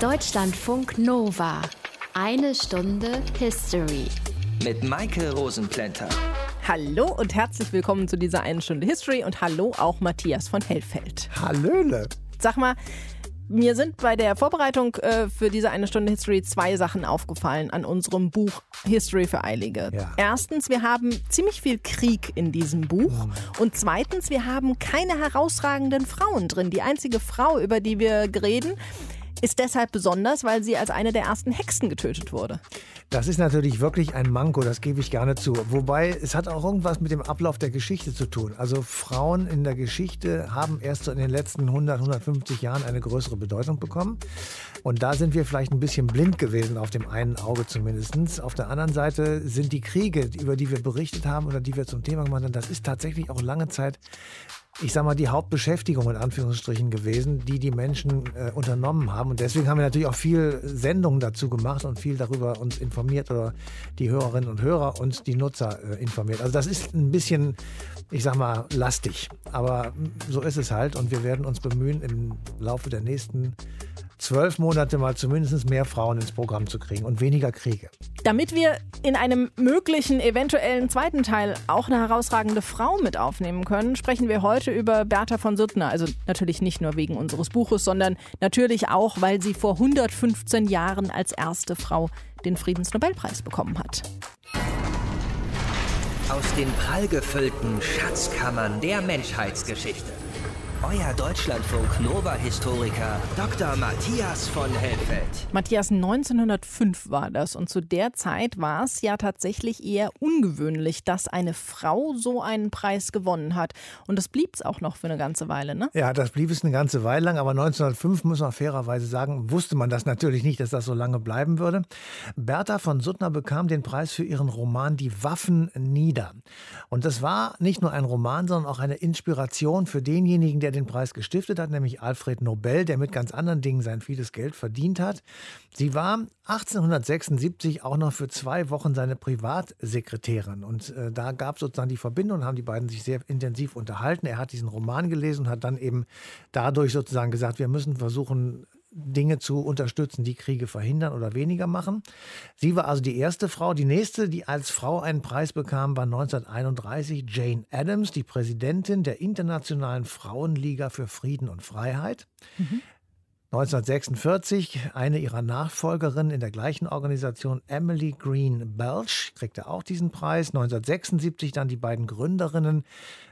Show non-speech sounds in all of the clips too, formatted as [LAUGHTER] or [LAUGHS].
Deutschlandfunk Nova. Eine Stunde History. Mit Maike Rosenplanter. Hallo und herzlich willkommen zu dieser einen Stunde History und hallo auch Matthias von Hellfeld. Hallöle. Sag mal, mir sind bei der Vorbereitung äh, für diese eine Stunde History zwei Sachen aufgefallen an unserem Buch History für Eilige. Ja. Erstens, wir haben ziemlich viel Krieg in diesem Buch. Mhm. Und zweitens, wir haben keine herausragenden Frauen drin. Die einzige Frau, über die wir reden, ist deshalb besonders, weil sie als eine der ersten Hexen getötet wurde. Das ist natürlich wirklich ein Manko, das gebe ich gerne zu. Wobei es hat auch irgendwas mit dem Ablauf der Geschichte zu tun. Also Frauen in der Geschichte haben erst so in den letzten 100, 150 Jahren eine größere Bedeutung bekommen. Und da sind wir vielleicht ein bisschen blind gewesen, auf dem einen Auge zumindest. Auf der anderen Seite sind die Kriege, über die wir berichtet haben oder die wir zum Thema gemacht haben, das ist tatsächlich auch lange Zeit ich sag mal, die Hauptbeschäftigung in Anführungsstrichen gewesen, die die Menschen äh, unternommen haben. Und deswegen haben wir natürlich auch viel Sendungen dazu gemacht und viel darüber uns informiert oder die Hörerinnen und Hörer und die Nutzer äh, informiert. Also das ist ein bisschen, ich sag mal, lastig. Aber so ist es halt und wir werden uns bemühen, im Laufe der nächsten zwölf Monate mal zumindest mehr Frauen ins Programm zu kriegen und weniger Kriege. Damit wir in einem möglichen eventuellen zweiten Teil auch eine herausragende Frau mit aufnehmen können, sprechen wir heute über Bertha von Suttner. Also natürlich nicht nur wegen unseres Buches, sondern natürlich auch, weil sie vor 115 Jahren als erste Frau den Friedensnobelpreis bekommen hat. Aus den prallgefüllten Schatzkammern der Menschheitsgeschichte. Euer Deutschlandfunk Nova-Historiker Dr. Matthias von Hellfeld. Matthias, 1905 war das und zu der Zeit war es ja tatsächlich eher ungewöhnlich, dass eine Frau so einen Preis gewonnen hat. Und das blieb es auch noch für eine ganze Weile, ne? Ja, das blieb es eine ganze Weile lang, aber 1905, muss man fairerweise sagen, wusste man das natürlich nicht, dass das so lange bleiben würde. Bertha von Suttner bekam den Preis für ihren Roman Die Waffen nieder. Und das war nicht nur ein Roman, sondern auch eine Inspiration für denjenigen, der den Preis gestiftet hat, nämlich Alfred Nobel, der mit ganz anderen Dingen sein vieles Geld verdient hat. Sie war 1876 auch noch für zwei Wochen seine Privatsekretärin. Und äh, da gab es sozusagen die Verbindung, haben die beiden sich sehr intensiv unterhalten. Er hat diesen Roman gelesen und hat dann eben dadurch sozusagen gesagt, wir müssen versuchen, Dinge zu unterstützen, die Kriege verhindern oder weniger machen. Sie war also die erste Frau. Die nächste, die als Frau einen Preis bekam, war 1931 Jane Addams, die Präsidentin der Internationalen Frauenliga für Frieden und Freiheit. Mhm. 1946 eine ihrer Nachfolgerinnen in der gleichen Organisation, Emily Green Belch, kriegte auch diesen Preis. 1976 dann die beiden Gründerinnen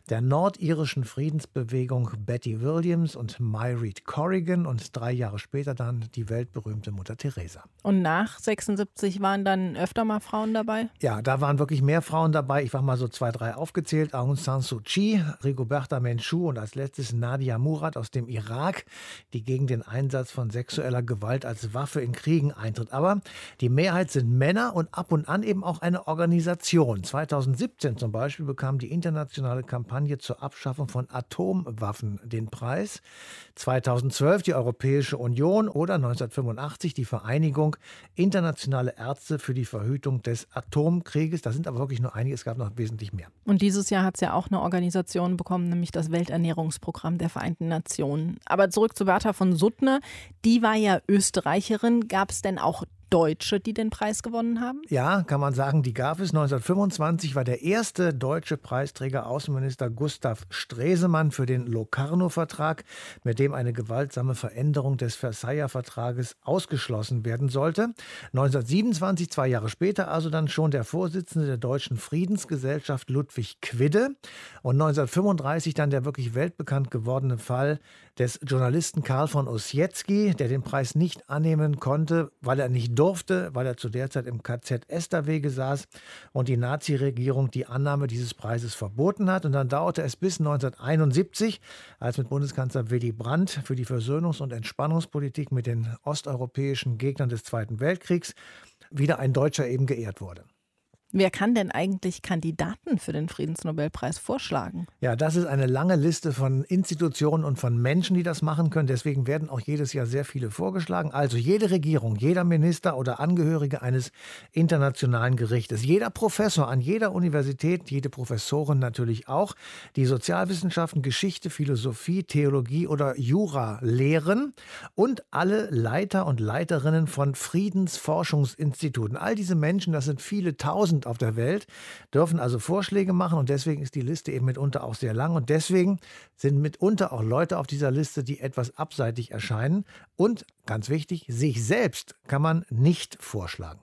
der nordirischen Friedensbewegung Betty Williams und Myreed Corrigan und drei Jahre später dann die weltberühmte Mutter Teresa. Und nach 76 waren dann öfter mal Frauen dabei? Ja, da waren wirklich mehr Frauen dabei. Ich war mal so zwei, drei aufgezählt. Aung San Suu Kyi, Rigoberta Menchú und als letztes Nadia Murad aus dem Irak, die gegen den Einsatz von sexueller Gewalt als Waffe in Kriegen eintritt. Aber die Mehrheit sind Männer und ab und an eben auch eine Organisation. 2017 zum Beispiel bekam die internationale Kampagne Kampagne zur Abschaffung von Atomwaffen den Preis. 2012 die Europäische Union oder 1985 die Vereinigung Internationale Ärzte für die Verhütung des Atomkrieges. Da sind aber wirklich nur einige, es gab noch wesentlich mehr. Und dieses Jahr hat es ja auch eine Organisation bekommen, nämlich das Welternährungsprogramm der Vereinten Nationen. Aber zurück zu Bertha von Suttner. Die war ja Österreicherin. Gab es denn auch Deutsche, die den Preis gewonnen haben? Ja, kann man sagen, die gab es. 1925 war der erste deutsche Preisträger Außenminister Gustav Stresemann für den Locarno-Vertrag, mit dem eine gewaltsame Veränderung des Versailler Vertrages ausgeschlossen werden sollte. 1927, zwei Jahre später, also dann schon der Vorsitzende der Deutschen Friedensgesellschaft Ludwig Quidde. Und 1935 dann der wirklich weltbekannt gewordene Fall des Journalisten Karl von Ossietzky, der den Preis nicht annehmen konnte, weil er nicht durfte, weil er zu der Zeit im KZ Esterwege saß und die Nazi-Regierung die Annahme dieses Preises verboten hat. Und dann dauerte es bis 1971, als mit Bundeskanzler Willy Brandt für die Versöhnungs- und Entspannungspolitik mit den osteuropäischen Gegnern des Zweiten Weltkriegs wieder ein Deutscher eben geehrt wurde. Wer kann denn eigentlich Kandidaten für den Friedensnobelpreis vorschlagen? Ja, das ist eine lange Liste von Institutionen und von Menschen, die das machen können. Deswegen werden auch jedes Jahr sehr viele vorgeschlagen. Also jede Regierung, jeder Minister oder Angehörige eines internationalen Gerichtes, jeder Professor an jeder Universität, jede Professorin natürlich auch, die Sozialwissenschaften, Geschichte, Philosophie, Theologie oder Jura lehren und alle Leiter und Leiterinnen von Friedensforschungsinstituten. All diese Menschen, das sind viele tausend auf der Welt, dürfen also Vorschläge machen und deswegen ist die Liste eben mitunter auch sehr lang und deswegen sind mitunter auch Leute auf dieser Liste, die etwas abseitig erscheinen und ganz wichtig, sich selbst kann man nicht vorschlagen.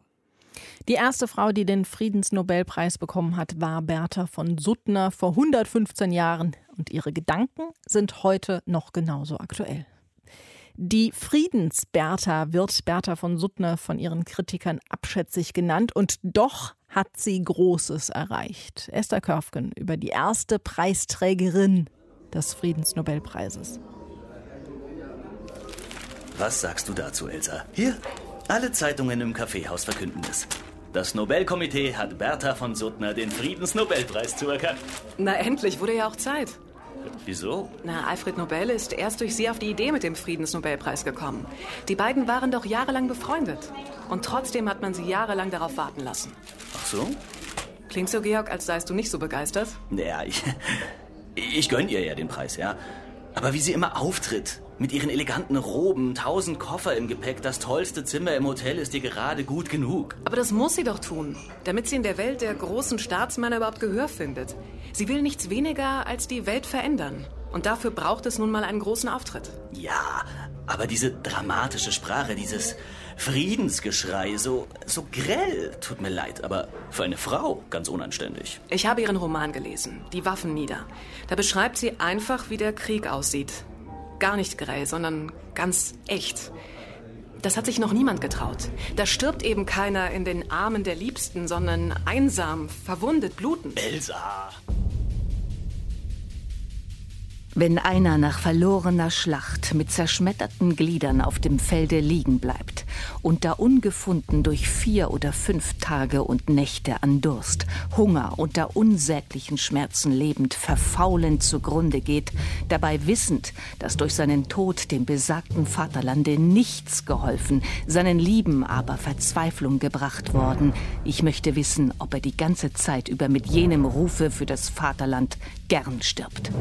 Die erste Frau, die den Friedensnobelpreis bekommen hat, war Bertha von Suttner vor 115 Jahren. Und ihre Gedanken sind heute noch genauso aktuell. Die Friedensbertha wird Bertha von Suttner von ihren Kritikern abschätzig genannt und doch hat sie Großes erreicht. Esther Körfgen über die erste Preisträgerin des Friedensnobelpreises. Was sagst du dazu, Elsa? Hier, alle Zeitungen im Kaffeehaus verkünden es. Das Nobelkomitee hat Bertha von Suttner den Friedensnobelpreis zuerkannt. Na endlich, wurde ja auch Zeit. Wieso? Na, Alfred Nobel ist erst durch sie auf die Idee mit dem Friedensnobelpreis gekommen. Die beiden waren doch jahrelang befreundet. Und trotzdem hat man sie jahrelang darauf warten lassen. Ach so? Klingt so, Georg, als seist du nicht so begeistert? Naja, ich, [LAUGHS] ich gönn ihr ja den Preis, ja. Aber wie sie immer auftritt, mit ihren eleganten Roben, tausend Koffer im Gepäck, das tollste Zimmer im Hotel ist ihr gerade gut genug. Aber das muss sie doch tun, damit sie in der Welt der großen Staatsmänner überhaupt Gehör findet. Sie will nichts weniger als die Welt verändern. Und dafür braucht es nun mal einen großen Auftritt. Ja, aber diese dramatische Sprache, dieses Friedensgeschrei, so, so grell, tut mir leid, aber für eine Frau ganz unanständig. Ich habe ihren Roman gelesen, Die Waffen nieder. Da beschreibt sie einfach, wie der Krieg aussieht. Gar nicht grell, sondern ganz echt. Das hat sich noch niemand getraut. Da stirbt eben keiner in den Armen der Liebsten, sondern einsam, verwundet, blutend. Elsa! Wenn einer nach verlorener Schlacht mit zerschmetterten Gliedern auf dem Felde liegen bleibt und da ungefunden durch vier oder fünf Tage und Nächte an Durst, Hunger unter unsäglichen Schmerzen lebend, verfaulend zugrunde geht, dabei wissend, dass durch seinen Tod dem besagten Vaterlande nichts geholfen, seinen Lieben aber Verzweiflung gebracht worden, ich möchte wissen, ob er die ganze Zeit über mit jenem Rufe für das Vaterland gern stirbt.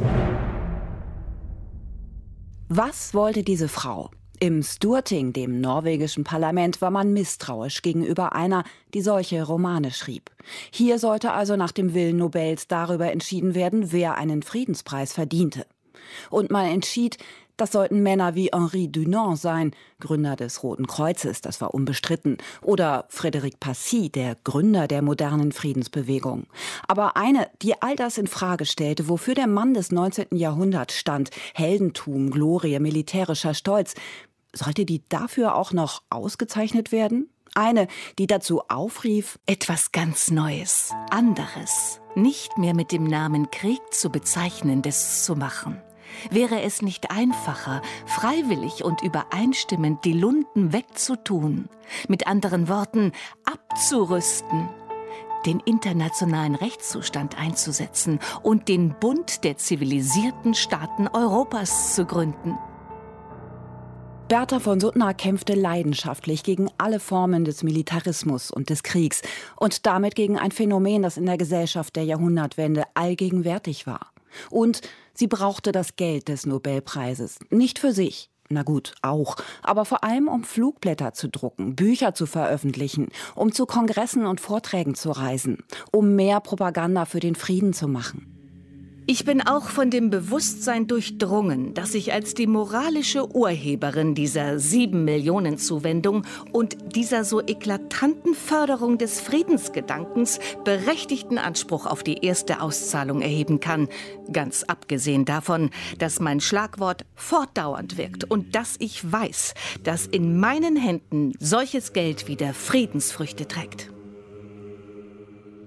Was wollte diese Frau? Im Sturting, dem norwegischen Parlament, war man misstrauisch gegenüber einer, die solche Romane schrieb. Hier sollte also nach dem Willen Nobels darüber entschieden werden, wer einen Friedenspreis verdiente. Und man entschied, das sollten Männer wie Henri Dunant sein, Gründer des Roten Kreuzes, das war unbestritten, oder Frédéric Passy, der Gründer der modernen Friedensbewegung. Aber eine, die all das in Frage stellte, wofür der Mann des 19. Jahrhunderts stand, Heldentum, Glorie, militärischer Stolz, sollte die dafür auch noch ausgezeichnet werden? Eine, die dazu aufrief, etwas ganz Neues, anderes, nicht mehr mit dem Namen Krieg zu bezeichnendes zu machen. Wäre es nicht einfacher, freiwillig und übereinstimmend die Lunden wegzutun, mit anderen Worten abzurüsten, den internationalen Rechtszustand einzusetzen und den Bund der zivilisierten Staaten Europas zu gründen? Bertha von Suttner kämpfte leidenschaftlich gegen alle Formen des Militarismus und des Kriegs und damit gegen ein Phänomen, das in der Gesellschaft der Jahrhundertwende allgegenwärtig war. Und sie brauchte das Geld des Nobelpreises. Nicht für sich. Na gut, auch. Aber vor allem, um Flugblätter zu drucken, Bücher zu veröffentlichen, um zu Kongressen und Vorträgen zu reisen, um mehr Propaganda für den Frieden zu machen. Ich bin auch von dem Bewusstsein durchdrungen, dass ich als die moralische Urheberin dieser sieben Millionen Zuwendung und dieser so eklatanten Förderung des Friedensgedankens berechtigten Anspruch auf die erste Auszahlung erheben kann. Ganz abgesehen davon, dass mein Schlagwort fortdauernd wirkt und dass ich weiß, dass in meinen Händen solches Geld wieder Friedensfrüchte trägt.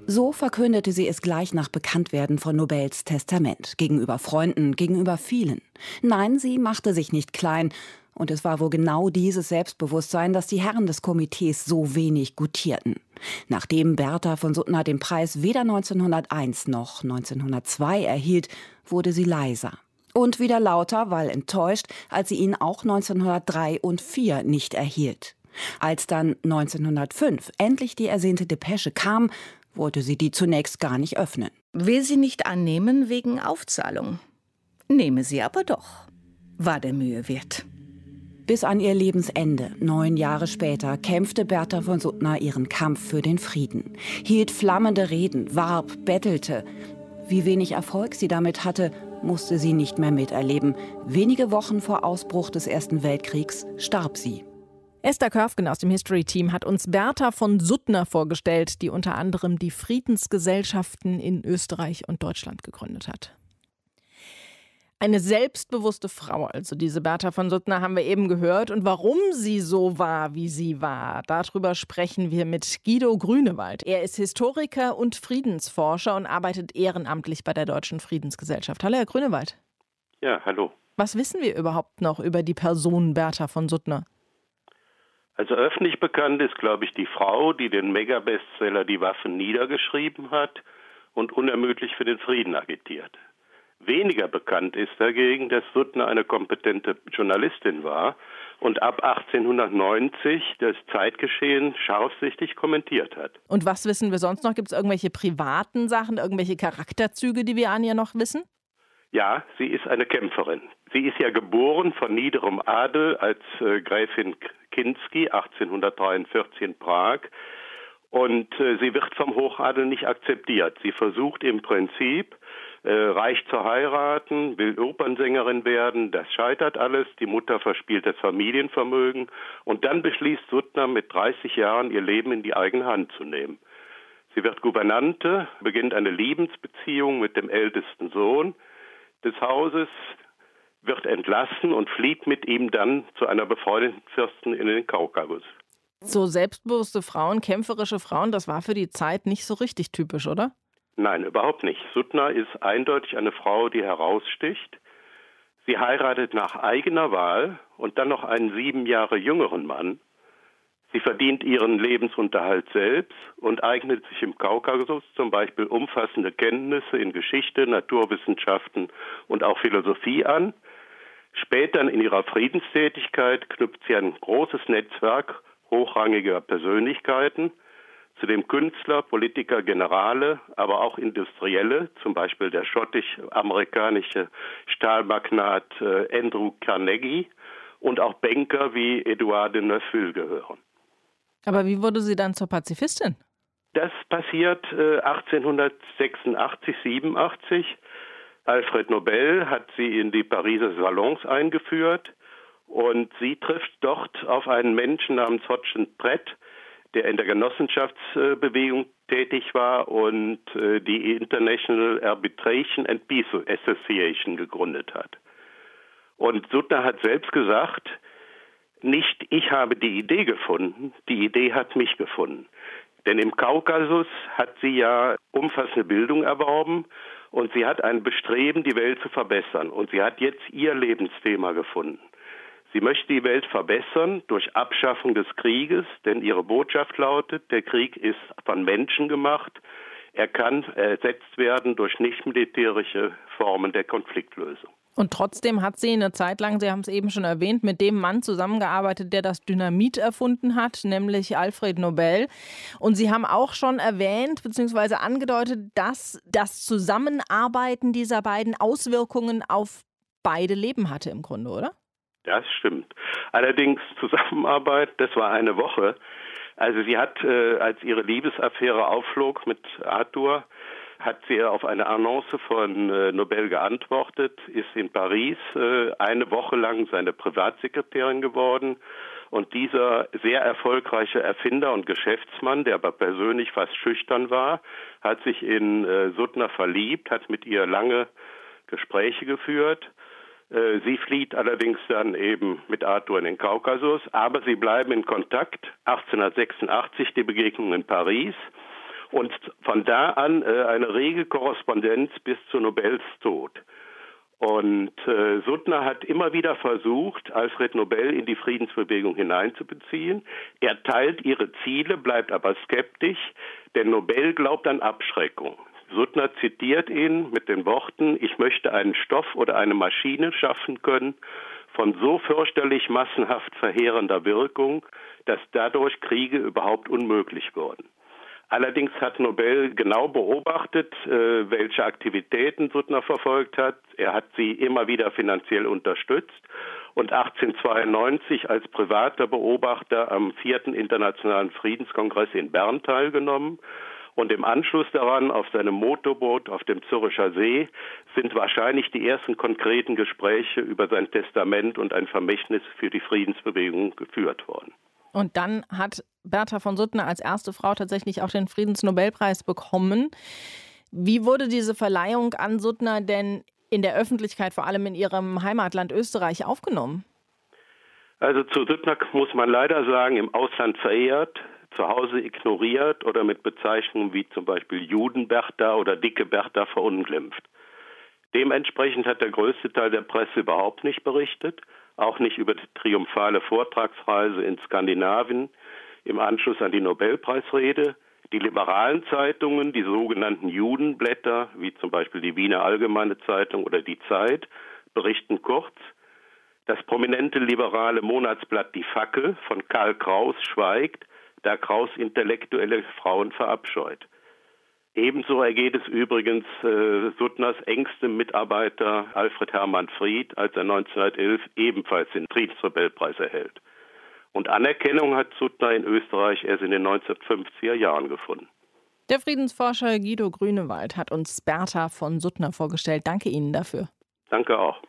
So verkündete sie es gleich nach Bekanntwerden von Nobels Testament, gegenüber Freunden, gegenüber vielen. Nein, sie machte sich nicht klein, Und es war wohl genau dieses Selbstbewusstsein, das die Herren des Komitees so wenig gutierten. Nachdem Bertha von Suttner den Preis weder 1901 noch 1902 erhielt, wurde sie leiser. Und wieder lauter, weil enttäuscht, als sie ihn auch 1903 und 4 nicht erhielt. Als dann 1905 endlich die ersehnte Depesche kam, wollte sie die zunächst gar nicht öffnen. Will sie nicht annehmen wegen Aufzahlung. Nehme sie aber doch. War der Mühe wert. Bis an ihr Lebensende, neun Jahre später, kämpfte Bertha von Suttner ihren Kampf für den Frieden, hielt flammende Reden, warb, bettelte. Wie wenig Erfolg sie damit hatte, musste sie nicht mehr miterleben. Wenige Wochen vor Ausbruch des Ersten Weltkriegs starb sie. Esther Körfgen aus dem History Team hat uns Bertha von Suttner vorgestellt, die unter anderem die Friedensgesellschaften in Österreich und Deutschland gegründet hat. Eine selbstbewusste Frau, also diese Bertha von Suttner, haben wir eben gehört. Und warum sie so war, wie sie war, darüber sprechen wir mit Guido Grünewald. Er ist Historiker und Friedensforscher und arbeitet ehrenamtlich bei der Deutschen Friedensgesellschaft. Hallo, Herr Grünewald. Ja, hallo. Was wissen wir überhaupt noch über die Person Bertha von Suttner? Also öffentlich bekannt ist, glaube ich, die Frau, die den Mega-Bestseller Die Waffen niedergeschrieben hat und unermüdlich für den Frieden agitiert. Weniger bekannt ist dagegen, dass Suttner eine kompetente Journalistin war und ab 1890 das Zeitgeschehen scharfsichtig kommentiert hat. Und was wissen wir sonst noch? Gibt es irgendwelche privaten Sachen, irgendwelche Charakterzüge, die wir an ihr noch wissen? Ja, sie ist eine Kämpferin. Sie ist ja geboren von niederem Adel als äh, Gräfin Kinski 1843 in Prag. Und äh, sie wird vom Hochadel nicht akzeptiert. Sie versucht im Prinzip, äh, reich zu heiraten, will Opernsängerin werden, das scheitert alles, die Mutter verspielt das Familienvermögen und dann beschließt Suttner mit 30 Jahren ihr Leben in die eigene Hand zu nehmen. Sie wird Gouvernante, beginnt eine Liebensbeziehung mit dem ältesten Sohn des Hauses, wird entlassen und flieht mit ihm dann zu einer befreundeten Fürstin in den Kaukasus. So selbstbewusste Frauen, kämpferische Frauen, das war für die Zeit nicht so richtig typisch, oder? Nein, überhaupt nicht. Sutna ist eindeutig eine Frau, die heraussticht. Sie heiratet nach eigener Wahl und dann noch einen sieben Jahre jüngeren Mann. Sie verdient ihren Lebensunterhalt selbst und eignet sich im Kaukasus zum Beispiel umfassende Kenntnisse in Geschichte, Naturwissenschaften und auch Philosophie an. Später in ihrer Friedenstätigkeit knüpft sie ein großes Netzwerk hochrangiger Persönlichkeiten zu dem Künstler, Politiker, Generale, aber auch Industrielle, zum Beispiel der schottisch-amerikanische Stahlmagnat äh, Andrew Carnegie und auch Banker wie Edouard de Neufville gehören. Aber wie wurde sie dann zur Pazifistin? Das passiert äh, 1886, 87. Alfred Nobel hat sie in die Pariser Salons eingeführt und sie trifft dort auf einen Menschen namens Hodgson Brett, der in der Genossenschaftsbewegung tätig war und äh, die International Arbitration and Peace Association gegründet hat. Und Suttner hat selbst gesagt, nicht ich habe die Idee gefunden, die Idee hat mich gefunden. Denn im Kaukasus hat sie ja umfassende Bildung erworben und sie hat ein Bestreben, die Welt zu verbessern. Und sie hat jetzt ihr Lebensthema gefunden. Sie möchte die Welt verbessern durch Abschaffung des Krieges, denn ihre Botschaft lautet, der Krieg ist von Menschen gemacht. Er kann ersetzt werden durch nicht militärische Formen der Konfliktlösung. Und trotzdem hat sie eine Zeit lang, Sie haben es eben schon erwähnt, mit dem Mann zusammengearbeitet, der das Dynamit erfunden hat, nämlich Alfred Nobel. Und Sie haben auch schon erwähnt bzw. angedeutet, dass das Zusammenarbeiten dieser beiden Auswirkungen auf beide Leben hatte im Grunde, oder? Das stimmt. Allerdings Zusammenarbeit, das war eine Woche. Also sie hat, äh, als ihre Liebesaffäre aufflog mit Arthur, hat sie auf eine Annonce von äh, Nobel geantwortet, ist in Paris äh, eine Woche lang seine Privatsekretärin geworden. Und dieser sehr erfolgreiche Erfinder und Geschäftsmann, der aber persönlich fast schüchtern war, hat sich in äh, Suttner verliebt, hat mit ihr lange Gespräche geführt äh, sie flieht allerdings dann eben mit Arthur in den Kaukasus, aber sie bleiben in Kontakt. 1886 die Begegnung in Paris und von da an äh, eine rege Korrespondenz bis zu Nobels Tod. Und äh, Suttner hat immer wieder versucht, Alfred Nobel in die Friedensbewegung hineinzubeziehen. Er teilt ihre Ziele, bleibt aber skeptisch, denn Nobel glaubt an Abschreckung. Suttner zitiert ihn mit den Worten, ich möchte einen Stoff oder eine Maschine schaffen können von so fürchterlich massenhaft verheerender Wirkung, dass dadurch Kriege überhaupt unmöglich wurden. Allerdings hat Nobel genau beobachtet, äh, welche Aktivitäten Suttner verfolgt hat. Er hat sie immer wieder finanziell unterstützt und 1892 als privater Beobachter am vierten Internationalen Friedenskongress in Bern teilgenommen. Und im Anschluss daran auf seinem Motorboot auf dem Zürcher See sind wahrscheinlich die ersten konkreten Gespräche über sein Testament und ein Vermächtnis für die Friedensbewegung geführt worden. Und dann hat Bertha von Suttner als erste Frau tatsächlich auch den Friedensnobelpreis bekommen. Wie wurde diese Verleihung an Suttner denn in der Öffentlichkeit, vor allem in ihrem Heimatland Österreich, aufgenommen? Also zu Suttner muss man leider sagen, im Ausland verehrt, zu Hause ignoriert oder mit Bezeichnungen wie zum Beispiel Judenbertha oder Dicke Bertha verunglimpft. Dementsprechend hat der größte Teil der Presse überhaupt nicht berichtet auch nicht über die triumphale Vortragsreise in Skandinavien im Anschluss an die Nobelpreisrede. Die liberalen Zeitungen, die sogenannten Judenblätter, wie zum Beispiel die Wiener Allgemeine Zeitung oder die Zeit, berichten kurz. Das prominente liberale Monatsblatt Die Fackel von Karl Kraus schweigt, da Kraus intellektuelle Frauen verabscheut. Ebenso ergeht es übrigens äh, Suttners engstem Mitarbeiter Alfred Hermann Fried, als er 1911 ebenfalls den Friedensnobelpreis erhält. Und Anerkennung hat Suttner in Österreich erst in den 1950er Jahren gefunden. Der Friedensforscher Guido Grünewald hat uns Bertha von Suttner vorgestellt. Danke Ihnen dafür. Danke auch.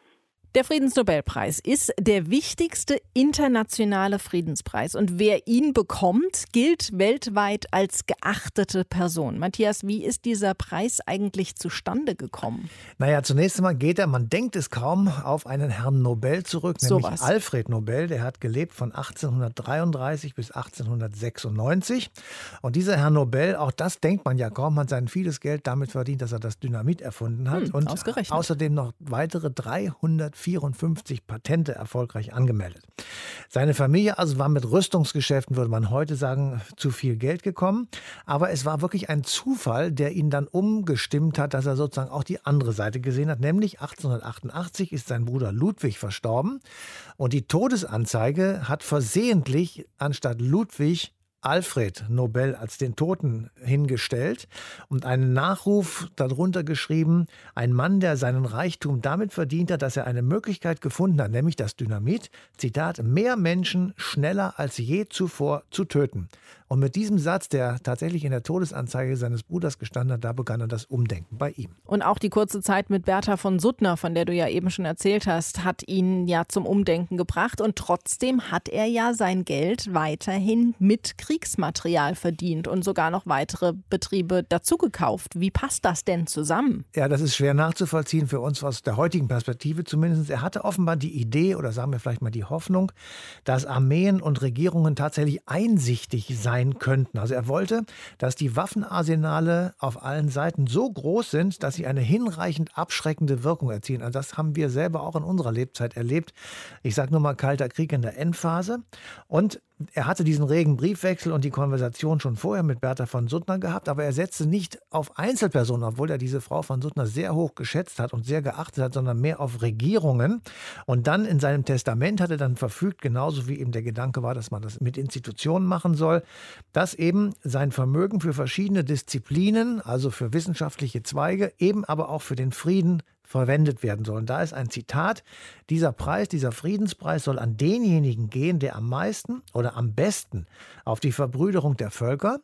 Der Friedensnobelpreis ist der wichtigste internationale Friedenspreis und wer ihn bekommt, gilt weltweit als geachtete Person. Matthias, wie ist dieser Preis eigentlich zustande gekommen? Naja, zunächst einmal geht er, man denkt es kaum, auf einen Herrn Nobel zurück, nämlich so Alfred Nobel. Der hat gelebt von 1833 bis 1896. Und dieser Herr Nobel, auch das denkt man ja kaum, hat sein vieles Geld damit verdient, dass er das Dynamit erfunden hat. Hm, und außerdem noch weitere 300 54 Patente erfolgreich angemeldet. Seine Familie also war mit Rüstungsgeschäften, würde man heute sagen, zu viel Geld gekommen. Aber es war wirklich ein Zufall, der ihn dann umgestimmt hat, dass er sozusagen auch die andere Seite gesehen hat. Nämlich 1888 ist sein Bruder Ludwig verstorben. Und die Todesanzeige hat versehentlich anstatt Ludwig Alfred Nobel als den Toten hingestellt und einen Nachruf darunter geschrieben, ein Mann, der seinen Reichtum damit verdient hat, dass er eine Möglichkeit gefunden hat, nämlich das Dynamit, Zitat, mehr Menschen schneller als je zuvor zu töten. Und mit diesem Satz, der tatsächlich in der Todesanzeige seines Bruders gestanden hat, da begann er das Umdenken bei ihm. Und auch die kurze Zeit mit Bertha von Suttner, von der du ja eben schon erzählt hast, hat ihn ja zum Umdenken gebracht. Und trotzdem hat er ja sein Geld weiterhin mit Kriegsmaterial verdient und sogar noch weitere Betriebe dazugekauft. Wie passt das denn zusammen? Ja, das ist schwer nachzuvollziehen für uns aus der heutigen Perspektive zumindest. Er hatte offenbar die Idee oder sagen wir vielleicht mal die Hoffnung, dass Armeen und Regierungen tatsächlich einsichtig sein könnten. Also er wollte, dass die Waffenarsenale auf allen Seiten so groß sind, dass sie eine hinreichend abschreckende Wirkung erzielen. Also das haben wir selber auch in unserer Lebzeit erlebt. Ich sage nur mal Kalter Krieg in der Endphase. Und er hatte diesen regen Briefwechsel und die Konversation schon vorher mit Bertha von Suttner gehabt, aber er setzte nicht auf Einzelpersonen, obwohl er diese Frau von Suttner sehr hoch geschätzt hat und sehr geachtet hat, sondern mehr auf Regierungen. Und dann in seinem Testament hat er dann verfügt, genauso wie eben der Gedanke war, dass man das mit Institutionen machen soll, dass eben sein Vermögen für verschiedene Disziplinen, also für wissenschaftliche Zweige, eben aber auch für den Frieden verwendet werden sollen. Da ist ein Zitat, dieser Preis, dieser Friedenspreis soll an denjenigen gehen, der am meisten oder am besten auf die Verbrüderung der Völker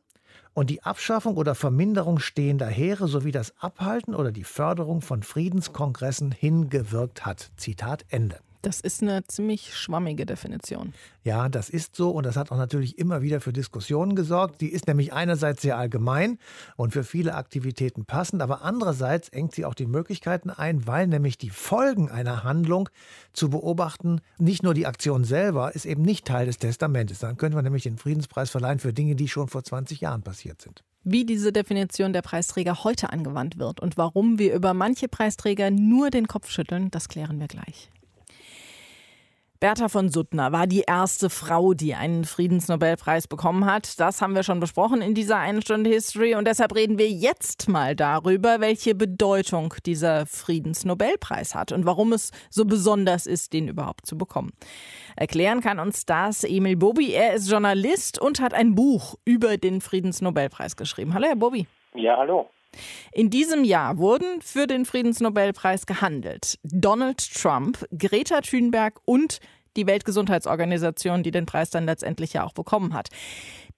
und die Abschaffung oder Verminderung stehender Heere sowie das Abhalten oder die Förderung von Friedenskongressen hingewirkt hat. Zitat Ende. Das ist eine ziemlich schwammige Definition. Ja, das ist so und das hat auch natürlich immer wieder für Diskussionen gesorgt. Die ist nämlich einerseits sehr allgemein und für viele Aktivitäten passend, aber andererseits engt sie auch die Möglichkeiten ein, weil nämlich die Folgen einer Handlung zu beobachten, nicht nur die Aktion selber, ist eben nicht Teil des Testamentes. Dann könnte man nämlich den Friedenspreis verleihen für Dinge, die schon vor 20 Jahren passiert sind. Wie diese Definition der Preisträger heute angewandt wird und warum wir über manche Preisträger nur den Kopf schütteln, das klären wir gleich. Bertha von Suttner war die erste Frau, die einen Friedensnobelpreis bekommen hat. Das haben wir schon besprochen in dieser einen Stunde History und deshalb reden wir jetzt mal darüber, welche Bedeutung dieser Friedensnobelpreis hat und warum es so besonders ist, den überhaupt zu bekommen. Erklären kann uns das Emil Bobi. Er ist Journalist und hat ein Buch über den Friedensnobelpreis geschrieben. Hallo, Herr Bobi. Ja, hallo. In diesem Jahr wurden für den Friedensnobelpreis gehandelt Donald Trump, Greta Thunberg und die Weltgesundheitsorganisation, die den Preis dann letztendlich ja auch bekommen hat.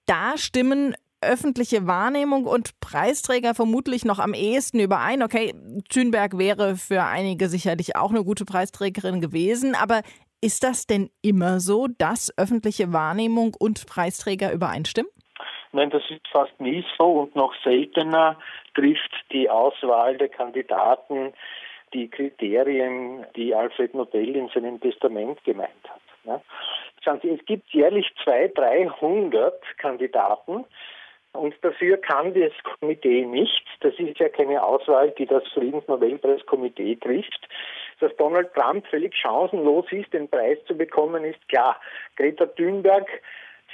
Da stimmen öffentliche Wahrnehmung und Preisträger vermutlich noch am ehesten überein. Okay, Thünberg wäre für einige sicherlich auch eine gute Preisträgerin gewesen, aber ist das denn immer so, dass öffentliche Wahrnehmung und Preisträger übereinstimmen? Nein, das ist fast nie so und noch seltener trifft die Auswahl der Kandidaten die Kriterien, die Alfred Nobel in seinem Testament gemeint hat. Es gibt jährlich 200, 300 Kandidaten und dafür kann das Komitee nicht, das ist ja keine Auswahl, die das Friedensnobelpreiskomitee trifft, dass Donald Trump völlig chancenlos ist, den Preis zu bekommen, ist klar. Greta Thunberg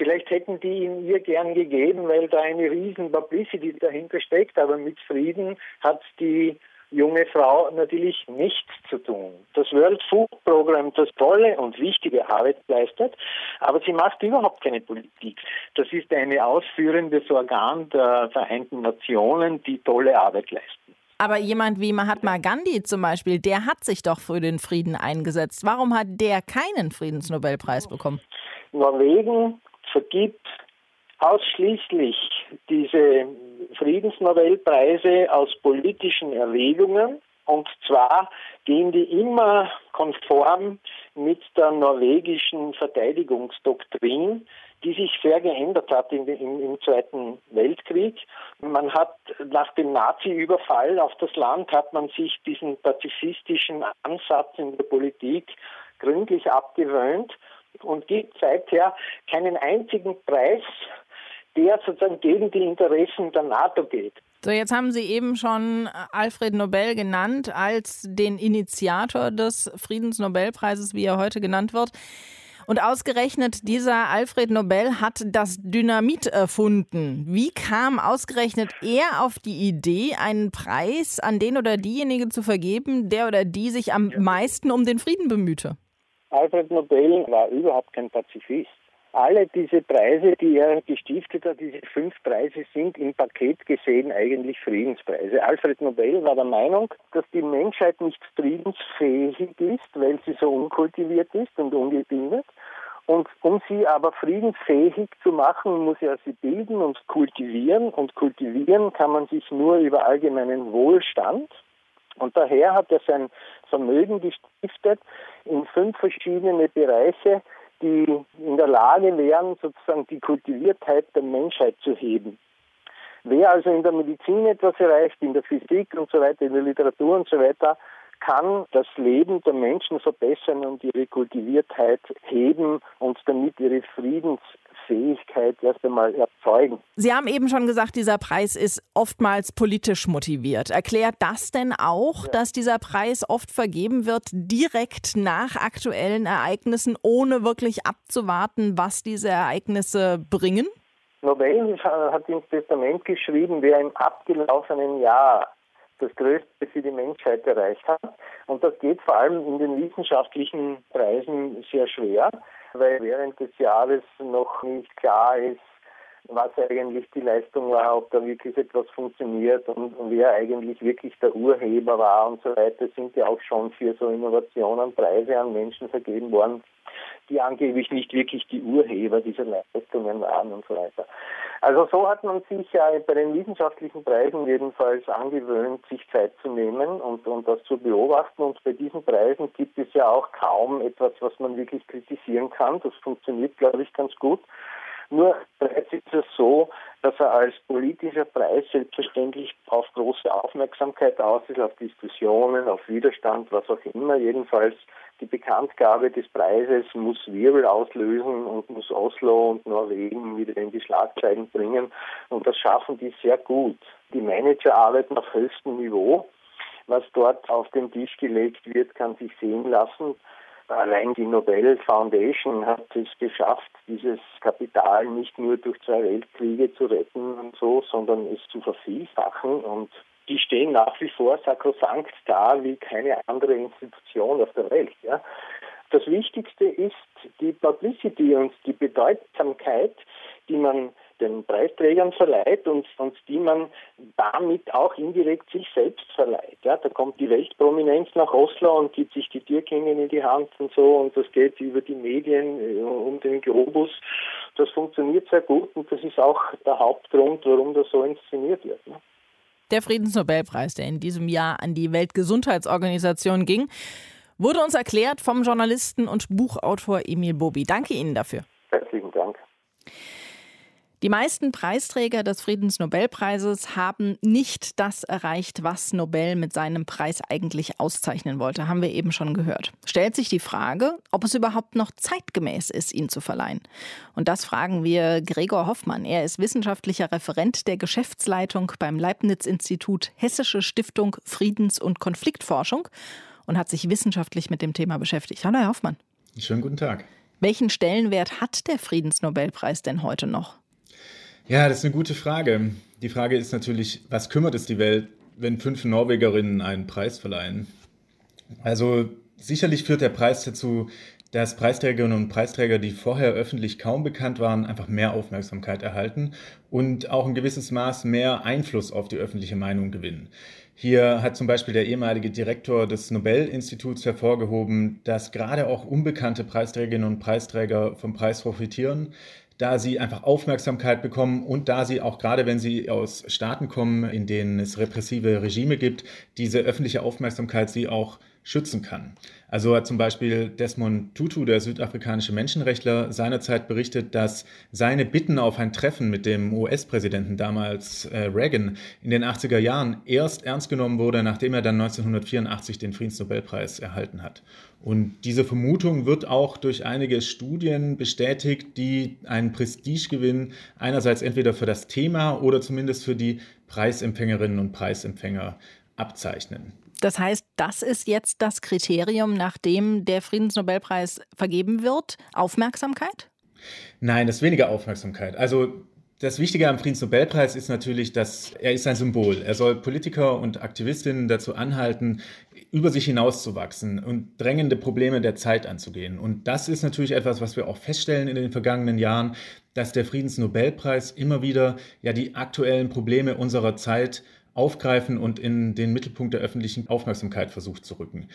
Vielleicht hätten die ihn ihr gern gegeben, weil da eine riesen Publicity dahinter steckt, aber mit Frieden hat die junge Frau natürlich nichts zu tun. Das World Food Program, das tolle und wichtige Arbeit leistet, aber sie macht überhaupt keine Politik. Das ist eine ausführendes Organ der Vereinten Nationen, die tolle Arbeit leisten. Aber jemand wie Mahatma Gandhi zum Beispiel, der hat sich doch für den Frieden eingesetzt. Warum hat der keinen Friedensnobelpreis bekommen? Norwegen vergibt ausschließlich diese Friedensnobelpreise aus politischen Erwägungen. Und zwar gehen die immer konform mit der norwegischen Verteidigungsdoktrin, die sich sehr geändert hat im, im, im Zweiten Weltkrieg. Man hat nach dem Nazi-Überfall auf das Land hat man sich diesen pazifistischen Ansatz in der Politik gründlich abgewöhnt und gibt seither keinen einzigen Preis, der sozusagen gegen die Interessen der NATO geht. So, jetzt haben Sie eben schon Alfred Nobel genannt als den Initiator des Friedensnobelpreises, wie er heute genannt wird. Und ausgerechnet dieser Alfred Nobel hat das Dynamit erfunden. Wie kam ausgerechnet er auf die Idee, einen Preis an den oder diejenige zu vergeben, der oder die sich am meisten um den Frieden bemühte? Alfred Nobel war überhaupt kein Pazifist. Alle diese Preise, die er gestiftet hat, diese fünf Preise sind im Paket gesehen eigentlich Friedenspreise. Alfred Nobel war der Meinung, dass die Menschheit nicht friedensfähig ist, weil sie so unkultiviert ist und ungebildet. Und um sie aber friedensfähig zu machen, muss er sie bilden und kultivieren. Und kultivieren kann man sich nur über allgemeinen Wohlstand. Und daher hat er sein Vermögen gestiftet in fünf verschiedene Bereiche, die in der Lage wären, sozusagen die Kultiviertheit der Menschheit zu heben. Wer also in der Medizin etwas erreicht, in der Physik und so weiter, in der Literatur und so weiter, kann das Leben der Menschen verbessern und ihre Kultiviertheit heben und damit ihre Friedensfähigkeit erst einmal erzeugen. Sie haben eben schon gesagt, dieser Preis ist oftmals politisch motiviert. Erklärt das denn auch, ja. dass dieser Preis oft vergeben wird direkt nach aktuellen Ereignissen, ohne wirklich abzuwarten, was diese Ereignisse bringen? Nobel hat ins Testament geschrieben, wer im abgelaufenen Jahr das Größte für die Menschheit erreicht hat. Und das geht vor allem in den wissenschaftlichen Preisen sehr schwer, weil während des Jahres noch nicht klar ist, was eigentlich die Leistung war, ob da wirklich etwas funktioniert und, wer eigentlich wirklich der Urheber war und so weiter, sind ja auch schon für so Innovationen Preise an Menschen vergeben worden, die angeblich nicht wirklich die Urheber dieser Leistungen waren und so weiter. Also so hat man sich ja bei den wissenschaftlichen Preisen jedenfalls angewöhnt, sich Zeit zu nehmen und, und das zu beobachten. Und bei diesen Preisen gibt es ja auch kaum etwas, was man wirklich kritisieren kann. Das funktioniert, glaube ich, ganz gut Nur bereits ist es so, dass er als politischer Preis selbstverständlich auf große Aufmerksamkeit aus ist, auf Diskussionen, auf Widerstand, was auch immer. Jedenfalls die Bekanntgabe des Preises muss Wirbel auslösen und muss Oslo und Norwegen wieder in die Schlagzeilen bringen. Und das schaffen die sehr gut. Die Manager arbeiten auf höchstem Niveau. Was dort auf den Tisch gelegt wird, kann sich sehen lassen. Allein die Nobel Foundation hat es geschafft, dieses Kapital nicht nur durch zwei Weltkriege zu retten und so, sondern es zu vervielfachen. Und die stehen nach wie vor sakrosankt da wie keine andere Institution auf der Welt. Ja. Das Wichtigste ist die Publicity und die Bedeutsamkeit, die man den Preisträgern verleiht und, und die man damit auch indirekt sich selbst verleiht. Ja, da kommt die Weltprominenz nach Oslo und gibt sich die Türklingen in die Hand und so und das geht über die Medien äh, um den Globus. Das funktioniert sehr gut und das ist auch der Hauptgrund, warum das so inszeniert wird. Ne? Der Friedensnobelpreis, der in diesem Jahr an die Weltgesundheitsorganisation ging, wurde uns erklärt vom Journalisten und Buchautor Emil Bobi. Danke Ihnen dafür. Herzlichen Dank. Die meisten Preisträger des Friedensnobelpreises haben nicht das erreicht, was Nobel mit seinem Preis eigentlich auszeichnen wollte, haben wir eben schon gehört. Stellt sich die Frage, ob es überhaupt noch zeitgemäß ist, ihn zu verleihen. Und das fragen wir Gregor Hoffmann. Er ist wissenschaftlicher Referent der Geschäftsleitung beim Leibniz-Institut Hessische Stiftung Friedens- und Konfliktforschung und hat sich wissenschaftlich mit dem Thema beschäftigt. Hallo, Herr Hoffmann. Schönen guten Tag. Welchen Stellenwert hat der Friedensnobelpreis denn heute noch? Ja, das ist eine gute Frage. Die Frage ist natürlich, was kümmert es die Welt, wenn fünf Norwegerinnen einen Preis verleihen? Also sicherlich führt der Preis dazu, dass Preisträgerinnen und Preisträger, die vorher öffentlich kaum bekannt waren, einfach mehr Aufmerksamkeit erhalten und auch ein gewisses Maß mehr Einfluss auf die öffentliche Meinung gewinnen. Hier hat zum Beispiel der ehemalige Direktor des Nobel-Instituts hervorgehoben, dass gerade auch unbekannte Preisträgerinnen und Preisträger vom Preis profitieren, da sie einfach Aufmerksamkeit bekommen und da sie auch gerade, wenn sie aus Staaten kommen, in denen es repressive Regime gibt, diese öffentliche Aufmerksamkeit sie auch schützen kann. Also hat zum Beispiel Desmond Tutu, der südafrikanische Menschenrechtler, seinerzeit berichtet, dass seine Bitten auf ein Treffen mit dem US-Präsidenten damals äh, Reagan in den 80er Jahren erst ernst genommen wurde, nachdem er dann 1984 den Friedensnobelpreis erhalten hat. Und diese Vermutung wird auch durch einige Studien bestätigt, die einen Prestigegewinn einerseits entweder für das Thema oder zumindest für die Preisempfängerinnen und Preisempfänger abzeichnen. Das heißt, das ist jetzt das Kriterium, nach dem der Friedensnobelpreis vergeben wird? Aufmerksamkeit? Nein, das ist weniger Aufmerksamkeit. Also das Wichtige am Friedensnobelpreis ist natürlich, dass er ist ein Symbol. Er soll Politiker und Aktivistinnen dazu anhalten, über sich hinauszuwachsen und drängende Probleme der Zeit anzugehen. Und das ist natürlich etwas, was wir auch feststellen in den vergangenen Jahren, dass der Friedensnobelpreis immer wieder ja die aktuellen Probleme unserer Zeit aufgreifen und in den Mittelpunkt der öffentlichen Aufmerksamkeit versucht zu rücken.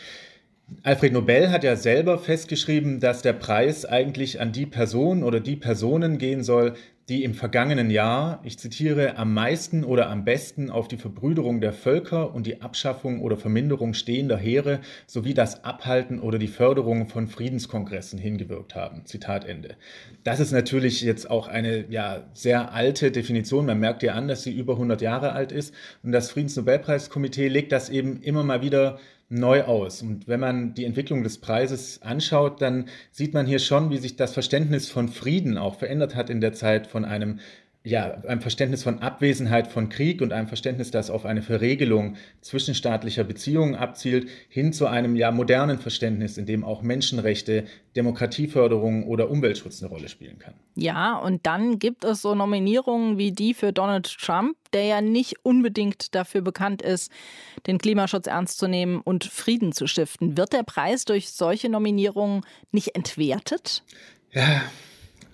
Alfred Nobel hat ja selber festgeschrieben, dass der Preis eigentlich an die Person oder die Personen gehen soll, die im vergangenen Jahr, ich zitiere, am meisten oder am besten auf die Verbrüderung der Völker und die Abschaffung oder Verminderung stehender Heere sowie das Abhalten oder die Förderung von Friedenskongressen hingewirkt haben. Zitat Ende. Das ist natürlich jetzt auch eine ja, sehr alte Definition. Man merkt ja an, dass sie über 100 Jahre alt ist. Und das Friedensnobelpreiskomitee legt das eben immer mal wieder neu aus. Und wenn man die Entwicklung des Preises anschaut, dann sieht man hier schon, wie sich das Verständnis von Frieden auch verändert hat in der Zeit von einem ja, einem Verständnis von Abwesenheit von Krieg und einem Verständnis, das auf eine Verregelung zwischenstaatlicher Beziehungen abzielt, hin zu einem ja modernen Verständnis, in dem auch Menschenrechte, Demokratieförderung oder Umweltschutz eine Rolle spielen kann. Ja, und dann gibt es so Nominierungen wie die für Donald Trump, der ja nicht unbedingt dafür bekannt ist, den Klimaschutz ernst zu nehmen und Frieden zu stiften. Wird der Preis durch solche Nominierungen nicht entwertet? Ja,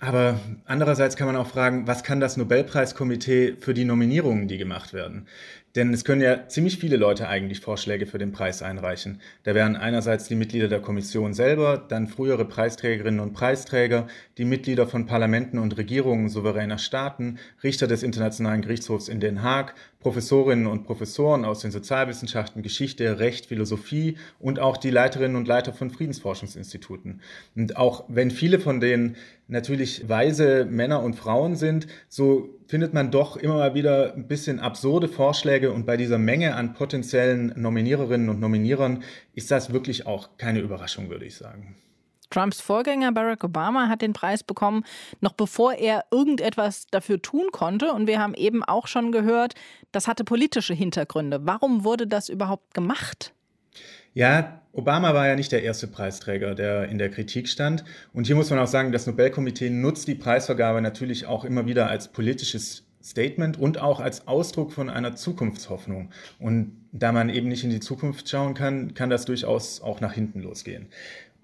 aber andererseits kann man auch fragen, was kann das Nobelpreiskomitee für die Nominierungen, die gemacht werden? Denn es können ja ziemlich viele Leute eigentlich Vorschläge für den Preis einreichen. Da wären einerseits die Mitglieder der Kommission selber, dann frühere Preisträgerinnen und Preisträger, die Mitglieder von Parlamenten und Regierungen souveräner Staaten, Richter des Internationalen Gerichtshofs in Den Haag, Professorinnen und Professoren aus den Sozialwissenschaften, Geschichte, Recht, Philosophie und auch die Leiterinnen und Leiter von Friedensforschungsinstituten. Und auch wenn viele von denen natürlich weise Männer und Frauen sind, so findet man doch immer mal wieder ein bisschen absurde Vorschläge und bei dieser Menge an potenziellen Nominiererinnen und Nominierern ist das wirklich auch keine Überraschung, würde ich sagen. Trumps Vorgänger Barack Obama hat den Preis bekommen, noch bevor er irgendetwas dafür tun konnte. Und wir haben eben auch schon gehört, das hatte politische Hintergründe. Warum wurde das überhaupt gemacht? Ja, Obama war ja nicht der erste Preisträger, der in der Kritik stand. Und hier muss man auch sagen, das Nobelkomitee nutzt die Preisvergabe natürlich auch immer wieder als politisches Statement und auch als Ausdruck von einer Zukunftshoffnung. Und da man eben nicht in die Zukunft schauen kann, kann das durchaus auch nach hinten losgehen.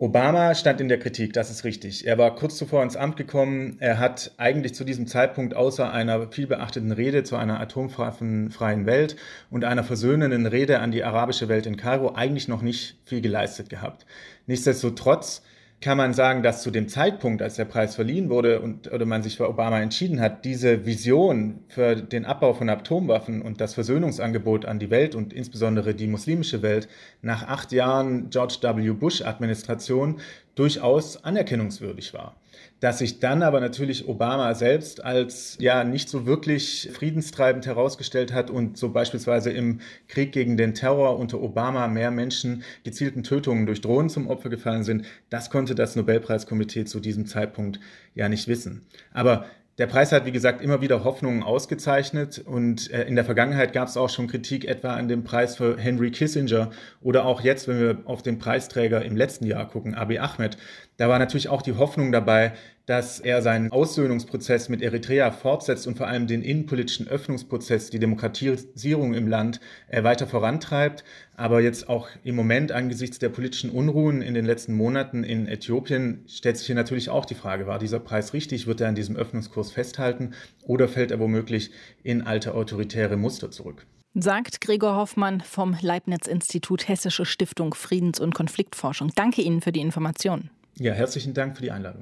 Obama stand in der Kritik, das ist richtig. Er war kurz zuvor ins Amt gekommen. Er hat eigentlich zu diesem Zeitpunkt außer einer vielbeachteten Rede zu einer atomwaffenfreien Welt und einer versöhnenden Rede an die arabische Welt in Kairo eigentlich noch nicht viel geleistet gehabt. Nichtsdestotrotz kann man sagen, dass zu dem Zeitpunkt, als der Preis verliehen wurde und oder man sich für Obama entschieden hat, diese Vision für den Abbau von Atomwaffen und das Versöhnungsangebot an die Welt und insbesondere die muslimische Welt nach acht Jahren George W. Bush-Administration durchaus anerkennungswürdig war. Dass sich dann aber natürlich Obama selbst als ja nicht so wirklich friedenstreibend herausgestellt hat und so beispielsweise im Krieg gegen den Terror unter Obama mehr Menschen gezielten Tötungen durch Drohnen zum Opfer gefallen sind, das konnte das Nobelpreiskomitee zu diesem Zeitpunkt ja nicht wissen. Aber der Preis hat, wie gesagt, immer wieder Hoffnungen ausgezeichnet und äh, in der Vergangenheit gab es auch schon Kritik etwa an dem Preis für Henry Kissinger oder auch jetzt, wenn wir auf den Preisträger im letzten Jahr gucken, Abiy Ahmed. Da war natürlich auch die Hoffnung dabei, dass er seinen Aussöhnungsprozess mit Eritrea fortsetzt und vor allem den innenpolitischen Öffnungsprozess, die Demokratisierung im Land äh, weiter vorantreibt. Aber jetzt auch im Moment angesichts der politischen Unruhen in den letzten Monaten in Äthiopien stellt sich hier natürlich auch die Frage, war dieser Preis richtig? Wird er an diesem Öffnungskurs festhalten oder fällt er womöglich in alte autoritäre Muster zurück? Sagt Gregor Hoffmann vom Leibniz-Institut Hessische Stiftung Friedens- und Konfliktforschung. Danke Ihnen für die Informationen. Ja, herzlichen Dank für die Einladung.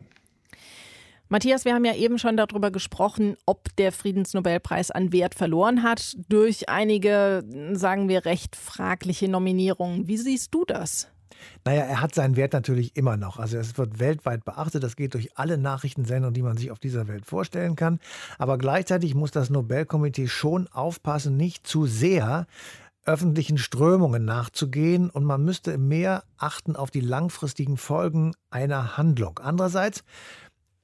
Matthias, wir haben ja eben schon darüber gesprochen, ob der Friedensnobelpreis an Wert verloren hat durch einige, sagen wir, recht fragliche Nominierungen. Wie siehst du das? Naja, er hat seinen Wert natürlich immer noch. Also es wird weltweit beachtet. Das geht durch alle Nachrichtensendungen, die man sich auf dieser Welt vorstellen kann. Aber gleichzeitig muss das Nobelkomitee schon aufpassen, nicht zu sehr öffentlichen Strömungen nachzugehen und man müsste mehr achten auf die langfristigen Folgen einer Handlung. Andererseits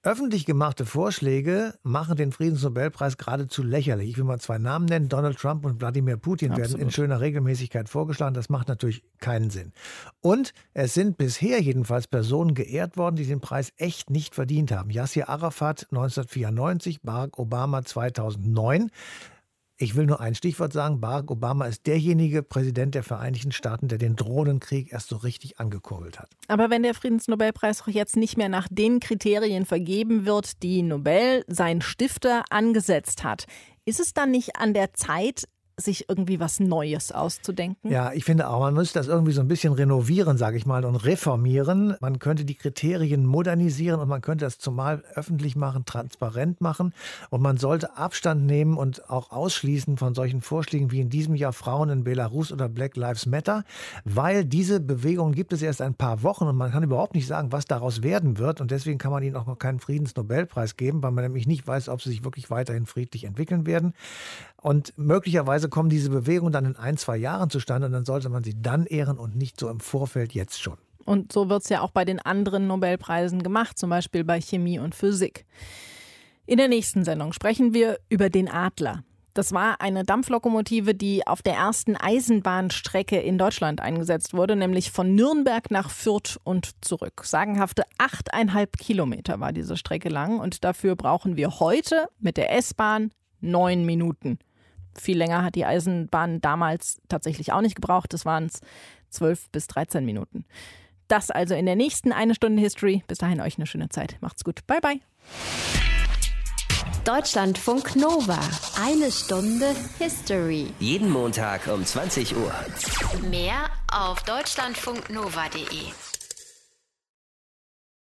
Öffentlich gemachte Vorschläge machen den Friedensnobelpreis geradezu lächerlich. Ich will mal zwei Namen nennen. Donald Trump und Wladimir Putin Absolut. werden in schöner Regelmäßigkeit vorgeschlagen. Das macht natürlich keinen Sinn. Und es sind bisher jedenfalls Personen geehrt worden, die den Preis echt nicht verdient haben. Yassir Arafat 1994, Barack Obama 2009. Ich will nur ein Stichwort sagen. Barack Obama ist derjenige Präsident der Vereinigten Staaten, der den Drohnenkrieg erst so richtig angekurbelt hat. Aber wenn der Friedensnobelpreis auch jetzt nicht mehr nach den Kriterien vergeben wird, die Nobel, sein Stifter, angesetzt hat, ist es dann nicht an der Zeit, sich irgendwie was Neues auszudenken? Ja, ich finde auch, man müsste das irgendwie so ein bisschen renovieren, sage ich mal, und reformieren. Man könnte die Kriterien modernisieren und man könnte das zumal öffentlich machen, transparent machen. Und man sollte Abstand nehmen und auch ausschließen von solchen Vorschlägen wie in diesem Jahr Frauen in Belarus oder Black Lives Matter, weil diese Bewegung gibt es erst ein paar Wochen und man kann überhaupt nicht sagen, was daraus werden wird. Und deswegen kann man ihnen auch noch keinen Friedensnobelpreis geben, weil man nämlich nicht weiß, ob sie sich wirklich weiterhin friedlich entwickeln werden. Und möglicherweise kommen diese Bewegungen dann in ein, zwei Jahren zustande und dann sollte man sie dann ehren und nicht so im Vorfeld jetzt schon. Und so wird es ja auch bei den anderen Nobelpreisen gemacht, zum Beispiel bei Chemie und Physik. In der nächsten Sendung sprechen wir über den Adler. Das war eine Dampflokomotive, die auf der ersten Eisenbahnstrecke in Deutschland eingesetzt wurde, nämlich von Nürnberg nach Fürth und zurück. Sagenhafte achteinhalb Kilometer war diese Strecke lang und dafür brauchen wir heute mit der S-Bahn neun Minuten. Viel länger hat die Eisenbahn damals tatsächlich auch nicht gebraucht. Das waren es 12 bis 13 Minuten. Das also in der nächsten eine Stunde History. Bis dahin euch eine schöne Zeit. Macht's gut. Bye bye. Deutschlandfunk Nova. Eine Stunde History. Jeden Montag um 20 Uhr. Mehr auf deutschlandfunknova.de.